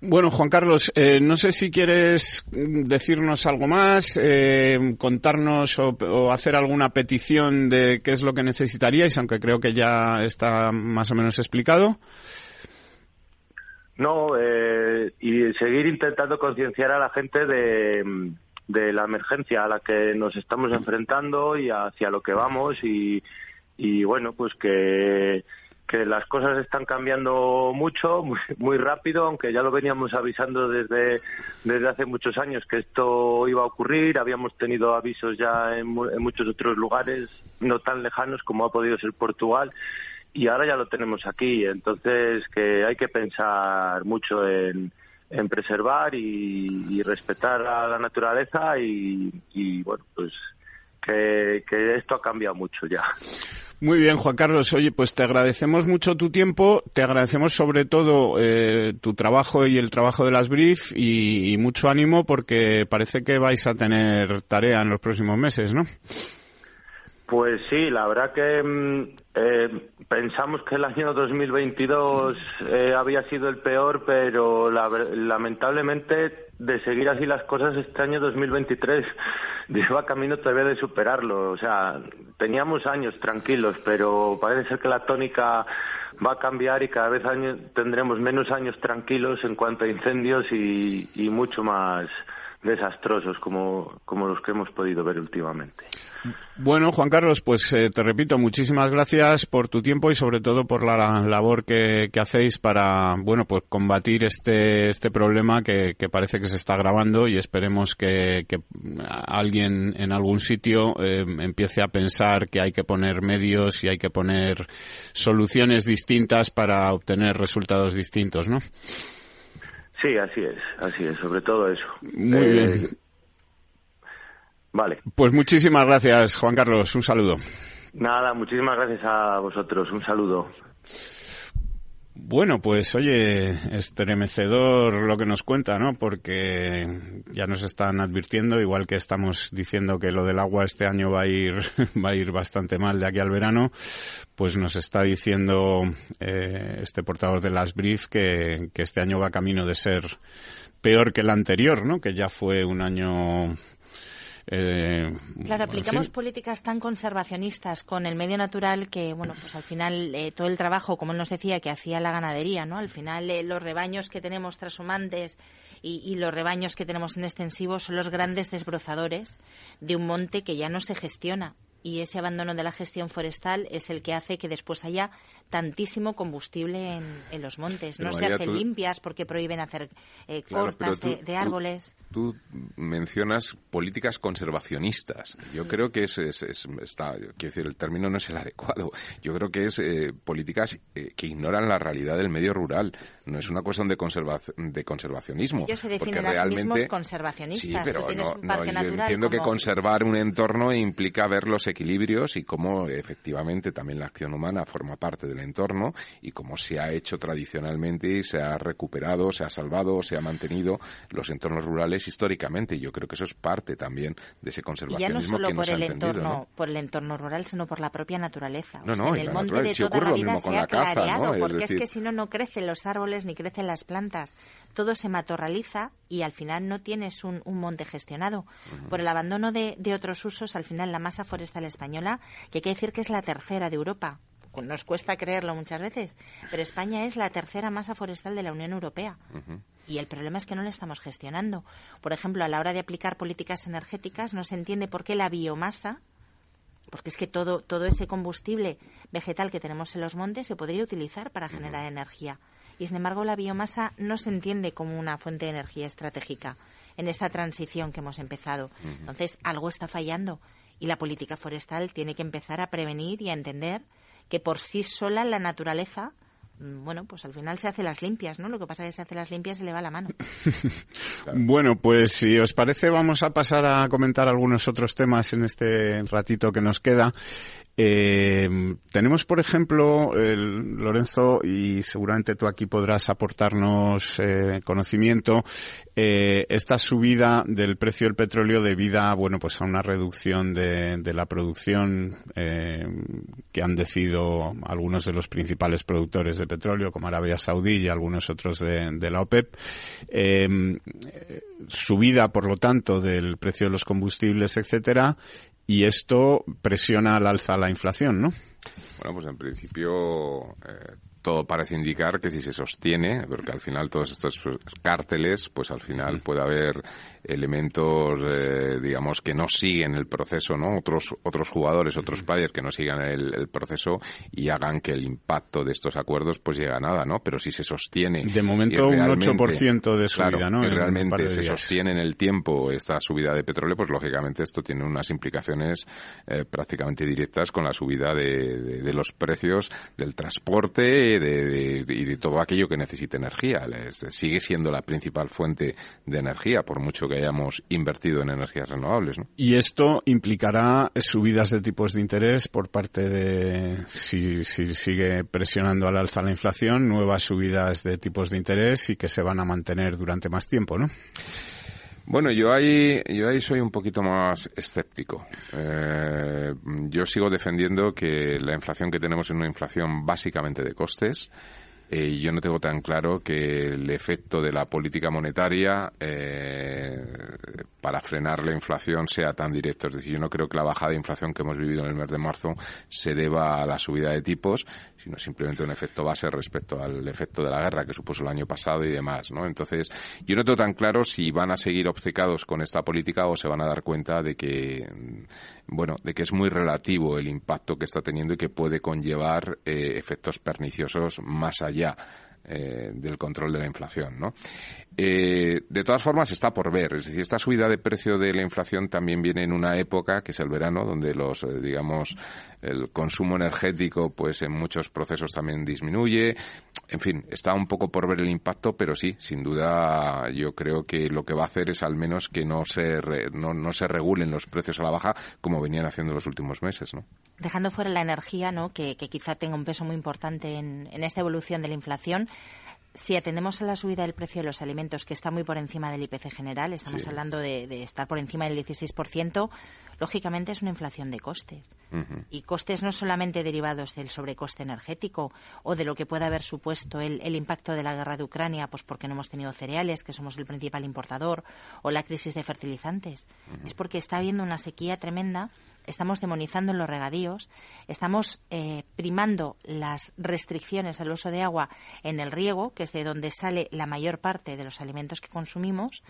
Bueno, Juan Carlos, eh, no sé si quieres decirnos algo más, eh, contarnos o, hacer alguna petición de qué es lo que necesitaríais, aunque creo que ya está más o menos explicado. No, eh, y seguir intentando concienciar a la gente de, de la emergencia a la que nos estamos enfrentando y hacia lo que vamos y, y bueno, pues que, que las cosas están cambiando mucho, muy, rápido, aunque ya lo veníamos avisando desde, desde hace muchos años que esto iba a ocurrir. Habíamos tenido avisos ya en, en muchos otros lugares, no tan lejanos como ha podido ser Portugal, y ahora ya lo tenemos aquí. Entonces, que hay que pensar mucho en, en preservar y, respetar a la naturaleza y, bueno, pues que, esto ha cambiado mucho ya. Muy bien, Juan Carlos. Oye, pues te agradecemos mucho tu tiempo, te agradecemos sobre todo eh, tu trabajo y el trabajo de las Brief y, mucho ánimo porque parece que vais a tener tarea en los próximos meses, ¿no? Pues sí, la verdad que mm, eh, pensamos que el año 2022 eh, había sido el peor, pero lamentablemente de seguir así las cosas este año 2023 lleva camino todavía de superarlo. O sea, teníamos años tranquilos, pero parece ser que la tónica va a cambiar y cada vez tendremos menos años tranquilos en cuanto a incendios y, mucho más desastrosos como, como los que hemos podido ver últimamente. Bueno, Juan Carlos, pues eh, te repito, muchísimas gracias por tu tiempo y sobre todo por la labor que, hacéis para, bueno, pues combatir este, este problema que, parece que se está agravando y esperemos que, alguien en algún sitio eh, empiece a pensar que hay que poner medios y hay que poner soluciones distintas para obtener resultados distintos, ¿no? Sí, así es, así es, sobre todo eso. Muy bien. Eh, Vale. Pues muchísimas gracias, Juan Carlos. Un saludo. Nada, muchísimas gracias a vosotros. Un saludo. Bueno, pues oye, estremecedor lo que nos cuenta, ¿no? Porque ya nos están advirtiendo, igual que estamos diciendo que lo del agua este año va a ir, va a ir bastante mal de aquí al verano, pues nos está diciendo eh, este portador de las Brief que, que este año va camino de ser peor que el anterior, ¿no? Que ya fue un año eh, claro, aplicamos políticas tan conservacionistas con el medio natural que, bueno, pues al final eh, todo el trabajo, como él nos decía, que hacía la ganadería, ¿no? Al final eh, los rebaños que tenemos trashumantes y, y, los rebaños que tenemos en extensivos son los grandes desbrozadores de un monte que ya no se gestiona y ese abandono de la gestión forestal es el que hace que después haya tantísimo combustible en, los montes. no se hacen limpias porque prohíben hacer eh, cortas de, árboles. Tú, mencionas políticas conservacionistas. Yo creo que es, está, quiero decir, el término no es el adecuado. Yo creo que es eh, políticas eh, que ignoran la realidad del medio rural. No es una cuestión de, de conservacionismo. Ellos se definen a sí mismos conservacionistas. Sí, pero no, yo entiendo que conservar un entorno implica ver los equilibrios y cómo efectivamente también la acción humana forma parte de entorno y como se ha hecho tradicionalmente y se ha recuperado, se ha salvado, se ha mantenido los entornos rurales históricamente. Yo creo que eso es parte también de ese conservacionismo ya no solo por el entorno, por el entorno rural, sino por la propia naturaleza. No, no, en el monte de toda la vida se ha clareado, porque es, que si no no crecen los árboles ni crecen las plantas. Todo se matorraliza y al final no tienes un, monte gestionado. Por el abandono de, de otros usos, al final la masa forestal española, que hay que decir que es la tercera de Europa, nos cuesta creerlo muchas veces, pero España es la tercera masa forestal de la Unión Europea. Y el problema es que no la estamos gestionando. Por ejemplo, a la hora de aplicar políticas energéticas no se entiende por qué la biomasa, porque es que todo, todo ese combustible vegetal que tenemos en los montes se podría utilizar para generar energía. Y sin embargo, la biomasa no se entiende como una fuente de energía estratégica en esta transición que hemos empezado. Entonces, algo está fallando y la política forestal tiene que empezar a prevenir y a entender que por sí sola la naturaleza bueno, pues al final se hace las limpias, ¿no? Lo que pasa es que se hace las limpias se le va la mano. bueno, pues si os parece vamos a pasar a comentar algunos otros temas en este ratito que nos queda. Eh, tenemos, por ejemplo, Lorenzo, y seguramente tú aquí podrás aportarnos eh, conocimiento, eh, esta subida del precio del petróleo debida, bueno, pues a una reducción de, de la producción que han decidido algunos de los principales productores de petróleo, como Arabia Saudí y algunos otros de, de la OPEP. Eh, subida, por lo tanto, del precio de los combustibles, etcétera, y esto presiona al alza la inflación, ¿no? Bueno, pues en principio eh, todo parece indicar que si se sostiene, porque al final todos estos cárteles, pues al final puede haber elementos, eh, digamos, que no siguen el proceso, ¿no? Otros, otros jugadores, otros players que no sigan el, proceso y hagan que el impacto de estos acuerdos pues llegue a nada, ¿no? Pero si se sostiene. De momento un 8% de subida, ¿no? Que realmente se sostiene en el tiempo esta subida de petróleo, pues lógicamente esto tiene unas implicaciones eh, prácticamente directas con la subida de, de, los precios del transporte de, y de todo aquello que necesite energía. sigue siendo la principal fuente de energía, por mucho que hayamos invertido en energías renovables. ¿no? Y esto implicará subidas de tipos de interés por parte de, si, si sigue presionando al alza la inflación, nuevas subidas de tipos de interés y que se van a mantener durante más tiempo, ¿no? Bueno, yo ahí, yo ahí soy un poquito más escéptico. Eh, yo sigo defendiendo que la inflación que tenemos es una inflación básicamente de costes eh, yo no tengo tan claro que el efecto de la política monetaria eh, para frenar la inflación sea tan directo. Es decir, yo no creo que la bajada de inflación que hemos vivido en el mes de marzo se deba a la subida de tipos, sino simplemente un efecto base respecto al efecto de la guerra que supuso el año pasado y demás. ¿no? Entonces, yo no tengo tan claro si van a seguir obcecados con esta política o se van a dar cuenta de que bueno, de que es muy relativo el impacto que está teniendo y que puede conllevar eh, efectos perniciosos más allá eh, del control de la inflación, ¿no? Eh, de todas formas, está por ver. Es decir, esta subida de precio de la inflación también viene en una época, que es el verano, donde los, digamos, el consumo energético, pues en muchos procesos también disminuye. En fin, está un poco por ver el impacto, pero sí, sin duda, yo creo que lo que va a hacer es al menos que no se, no, no, se regulen los precios a la baja como venían haciendo los últimos meses, ¿no? Dejando fuera la energía, ¿no? Que, que quizá tenga un peso muy importante en, en esta evolución de la inflación si atendemos a la subida del precio de los alimentos, que está muy por encima del IPC general, estamos hablando de, estar por encima del 16%, lógicamente es una inflación de costes. Y costes no solamente derivados del sobrecoste energético o de lo que puede haber supuesto el, impacto de la guerra de Ucrania, pues porque no hemos tenido cereales, que somos el principal importador, o la crisis de fertilizantes. Es porque está habiendo una sequía tremenda estamos demonizando los regadíos, estamos eh, primando las restricciones al uso de agua en el riego, que es de donde sale la mayor parte de los alimentos que consumimos,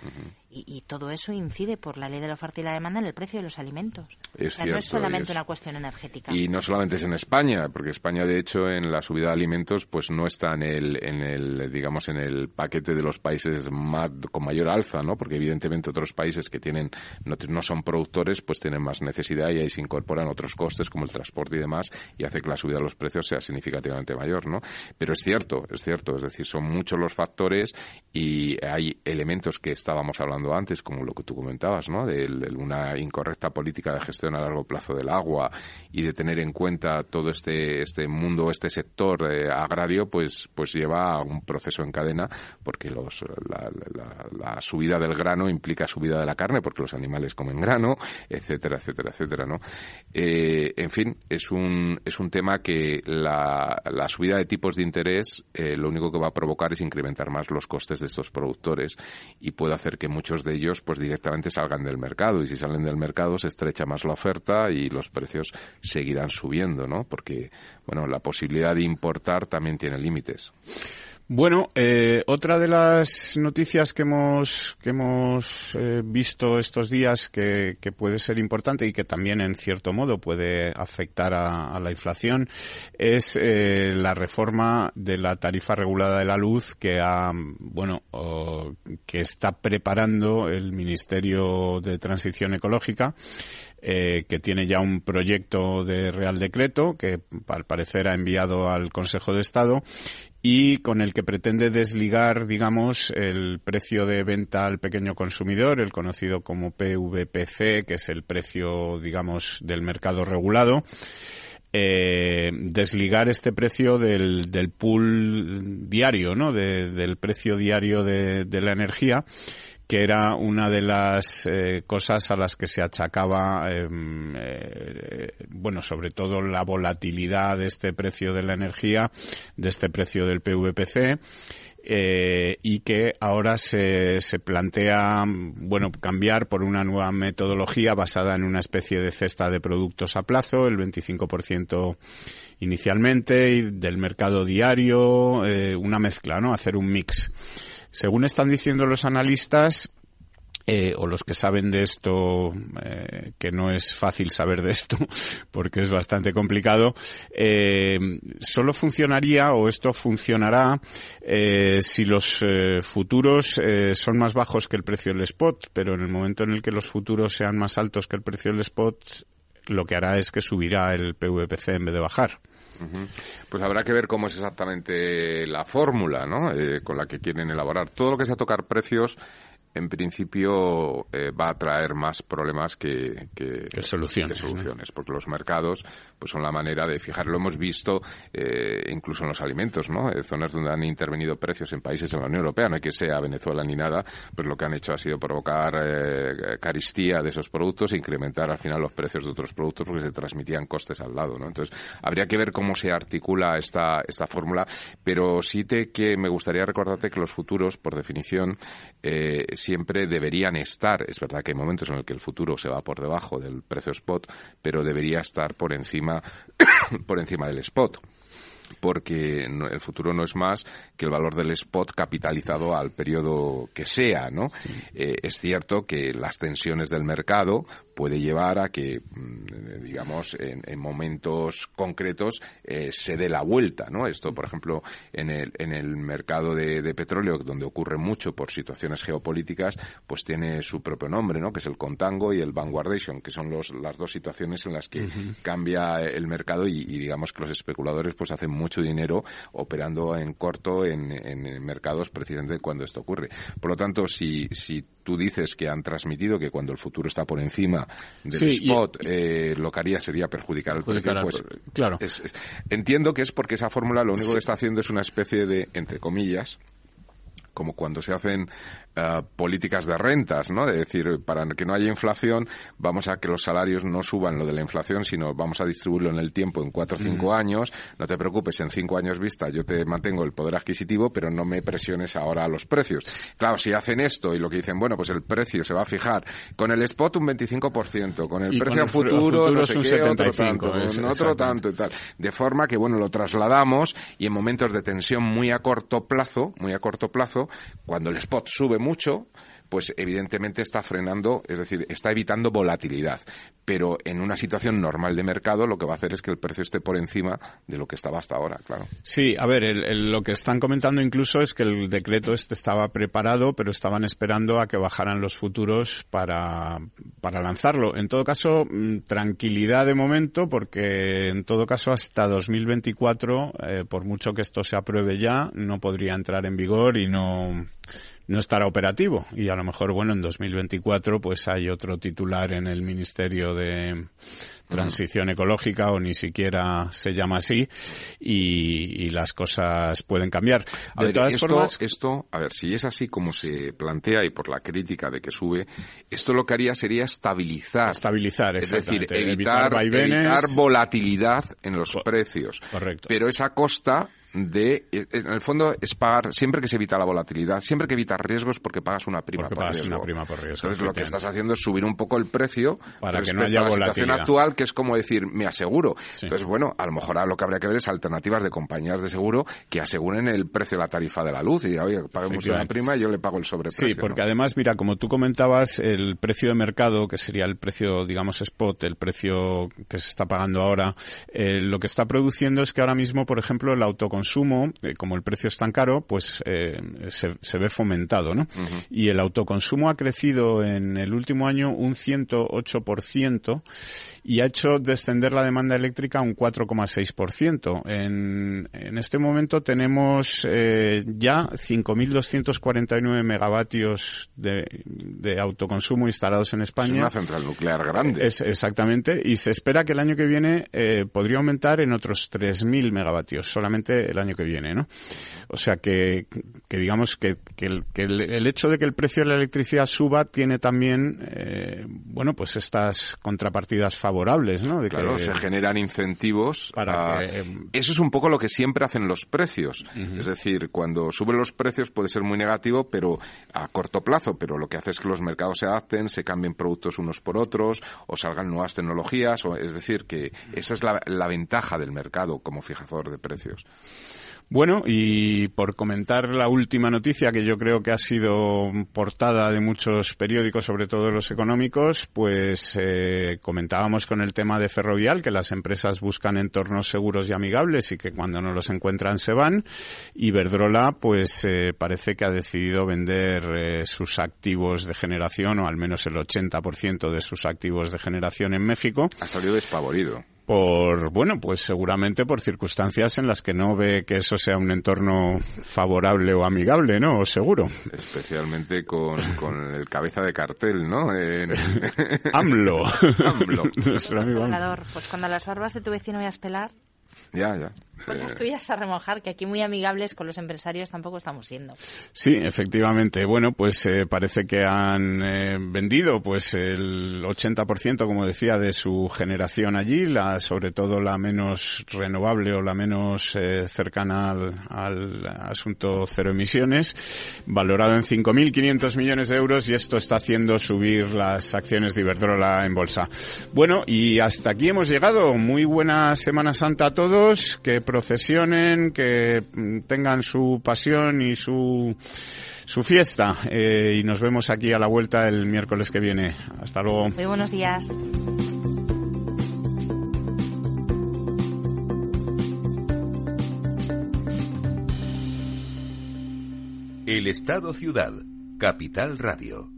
y, todo eso incide por la ley de la oferta y la demanda en el precio de los alimentos. no es solamente una cuestión energética. Y no solamente es en España, porque España, de hecho, en la subida de alimentos, pues no está en el, en el digamos, en el paquete de los países más, con mayor alza, ¿no? Porque evidentemente otros países que tienen, no, no son productores, pues tienen más necesidad y hay se incorporan otros costes como el transporte y demás y hace que la subida de los precios sea significativamente mayor, ¿no? Pero es cierto, es cierto, es decir, son muchos los factores y hay elementos que estábamos hablando antes, como lo que tú comentabas, ¿no? De, una incorrecta política de gestión a largo plazo del agua y de tener en cuenta todo este este mundo, este sector eh, agrario, pues pues lleva a un proceso en cadena porque los la, la subida del grano implica subida de la carne porque los animales comen grano, etcétera, etcétera, etcétera, ¿no? Eh, en fin, es un, es un tema que la, la subida de tipos de interés eh, lo único que va a provocar es incrementar más los costes de estos productores y puede hacer que muchos de ellos pues directamente salgan del mercado y si salen del mercado se estrecha más la oferta y los precios seguirán subiendo, ¿no? Porque, bueno, la posibilidad de importar también tiene límites. Bueno, eh, otra de las noticias que hemos que hemos eh, visto estos días que, puede ser importante y que también en cierto modo puede afectar a, a la inflación es eh, la reforma de la tarifa regulada de la luz que ha bueno que está preparando el Ministerio de Transición Ecológica eh, que tiene ya un proyecto de Real Decreto que al parecer ha enviado al Consejo de Estado y con el que pretende desligar, digamos, el precio de venta al pequeño consumidor, el conocido como PVPC, que es el precio, digamos, del mercado regulado. Eh, desligar este precio del, del pool diario, ¿no? De, del precio diario de, de la energía que era una de las eh, cosas a las que se achacaba, eh, eh, bueno, sobre todo la volatilidad de este precio de la energía, de este precio del PVPC. Eh, y que ahora se, se plantea, bueno, cambiar por una nueva metodología basada en una especie de cesta de productos a plazo, el 25% inicialmente, y del mercado diario, eh, una mezcla, ¿no? Hacer un mix. Según están diciendo los analistas, eh, o los que saben de esto, eh, que no es fácil saber de esto, porque es bastante complicado, eh, solo funcionaría o esto funcionará si los futuros son más bajos que el precio del spot, pero en el momento en el que los futuros sean más altos que el precio del spot, lo que hará es que subirá el PVPC en vez de bajar. Pues habrá que ver cómo es exactamente la fórmula ¿no? Eh, con la que quieren elaborar. Todo lo que sea tocar precios en principio eh, va a traer más problemas que, que, que soluciones, que soluciones porque los mercados pues son la manera de fijar. Lo hemos visto eh, incluso en los alimentos, ¿no? En zonas donde han intervenido precios en países de la Unión Europea, no hay que sea Venezuela ni nada, pues lo que han hecho ha sido provocar eh, caristía de esos productos e incrementar al final los precios de otros productos porque se transmitían costes al lado, ¿no? Entonces, habría que ver cómo se articula esta, esta fórmula, pero sí te que me gustaría recordarte que los futuros, por definición, eh, siempre deberían estar, es verdad que hay momentos en los que el futuro se va por debajo del precio spot, pero debería estar por encima, por encima del spot porque el futuro no es más que el valor del spot capitalizado al periodo que sea, ¿no? Sí. Eh, es cierto que las tensiones del mercado puede llevar a que, mm, digamos, en, en momentos concretos eh, se dé la vuelta, ¿no? Esto, por ejemplo, en el, en el mercado de, de, petróleo, donde ocurre mucho por situaciones geopolíticas, pues tiene su propio nombre, ¿no? Que es el contango y el vanguardation, que son los, las dos situaciones en las que uh -huh. cambia el mercado y, y, digamos que los especuladores pues hacen mucho dinero operando en corto en, en mercados precisamente cuando esto ocurre. Por lo tanto, si, si tú dices que han transmitido que cuando el futuro está por encima del sí, spot, y, eh, lo que haría sería perjudicar el precio. Pues, claro. Es, es, entiendo que es porque esa fórmula lo único que está haciendo es una especie de, entre comillas, como cuando se hacen uh, políticas de rentas, ¿no? De decir, para que no haya inflación, vamos a que los salarios no suban lo de la inflación, sino vamos a distribuirlo en el tiempo en cuatro o cinco mm. años. No te preocupes, en cinco años vista yo te mantengo el poder adquisitivo, pero no me presiones ahora a los precios. Claro, si hacen esto y lo que dicen, bueno, pues el precio se va a fijar con el spot un 25%, con el y precio con el futuro, futuro no sé un qué, 75, otro tanto, es, otro tanto y tal. De forma que, bueno, lo trasladamos y en momentos de tensión muy a corto plazo, muy a corto plazo, cuando el spot sube mucho, pues evidentemente está frenando, es decir, está evitando volatilidad. Pero en una situación normal de mercado lo que va a hacer es que el precio esté por encima de lo que estaba hasta ahora, claro. Sí, a ver, el, lo que están comentando incluso es que el decreto este estaba preparado, pero estaban esperando a que bajaran los futuros para, para lanzarlo. En todo caso, mm, tranquilidad de momento, porque en todo caso hasta 2024, eh, por mucho que esto se apruebe ya, no podría entrar en vigor y no no estará operativo. Y a lo mejor bueno en 2024 pues hay otro titular en el Ministerio de, transición ecológica o ni siquiera se llama así y, las cosas pueden cambiar. de todas esto, formas, esto, a ver, si es así como se plantea y por la crítica de que sube, esto lo que haría sería estabilizar. Estabilizar, es decir, evitar, evitar, volatilidad en los precios. Correcto. Pero esa costa de, eh, en el fondo es pagar, siempre que se evita la volatilidad, siempre que evitas riesgos porque pagas una prima, por, riesgo. Una prima por riesgo. Entonces lo que estás haciendo es subir un poco el precio para que no haya la volatilidad. situación actual, que es como decir, me aseguro. Entonces, bueno, a lo mejor lo que habría que ver es alternativas de compañías de seguro que aseguren el precio de la tarifa de la luz y oye, paguemos una prima y yo le pago el sobreprecio. Sí, porque además, mira, como tú comentabas, el precio de mercado, que sería el precio, digamos, spot, el precio que se está pagando ahora, eh, lo que está produciendo es que ahora mismo, por ejemplo, el autoconsumo, eh, como el precio es tan caro, pues eh, se, ve fomentado, ¿no? Y el autoconsumo ha crecido en el último año un 108% y ha hecho descender la demanda eléctrica un 4,6%. En, en este momento tenemos eh, ya 5.249 megavatios de, de, autoconsumo instalados en España. Es una central nuclear grande. Es, exactamente. Y se espera que el año que viene eh, podría aumentar en otros 3.000 megavatios, solamente el año que viene, ¿no? O sea que, que digamos que, que, el, que el, hecho de que el precio de la electricidad suba tiene también, eh, bueno, pues estas contrapartidas favorables ¿no? claro, se generan incentivos para em, Eso es un poco lo que siempre hacen los precios. Es decir, cuando suben los precios puede ser muy negativo, pero a corto plazo, pero lo que hace es que los mercados se adapten, se cambien productos unos por otros, o salgan nuevas tecnologías, o, es decir, que esa es la, la ventaja del mercado como fijador de precios. Bueno, y por comentar la última noticia que yo creo que ha sido portada de muchos periódicos, sobre todo los económicos, pues eh, comentábamos con el tema de Ferrovial que las empresas buscan entornos seguros y amigables y que cuando no los encuentran se van. Y Verdrola, pues eh, parece que ha decidido vender eh, sus activos de generación, o al menos el 80% de sus activos de generación en México. Ha salido despavorido por, bueno, pues seguramente por circunstancias en las que no ve que eso sea un entorno favorable o amigable, ¿no? O seguro. Especialmente con, con el cabeza de cartel, ¿no? AMLO. AMLO. Nuestro amigo Pues cuando las barbas de tu vecino voy a pelar, ya, ya. Con las tuyas a remojar, que aquí muy amigables con los empresarios tampoco estamos siendo. Sí, efectivamente. Bueno, pues eh, parece que han eh, vendido pues el 80%, como decía, de su generación allí, la, sobre todo la menos renovable o la menos eh, cercana al, al, asunto cero emisiones, valorado en 5.500 millones de euros y esto está haciendo subir las acciones de Iberdrola en bolsa. Bueno, y hasta aquí hemos llegado. Muy buena Semana Santa a todos que procesionen, que mm, tengan su pasión y su, su fiesta. Eh, y nos vemos aquí a la vuelta el miércoles que viene. Hasta luego. Muy buenos días. El Estado Ciudad, Capital Radio.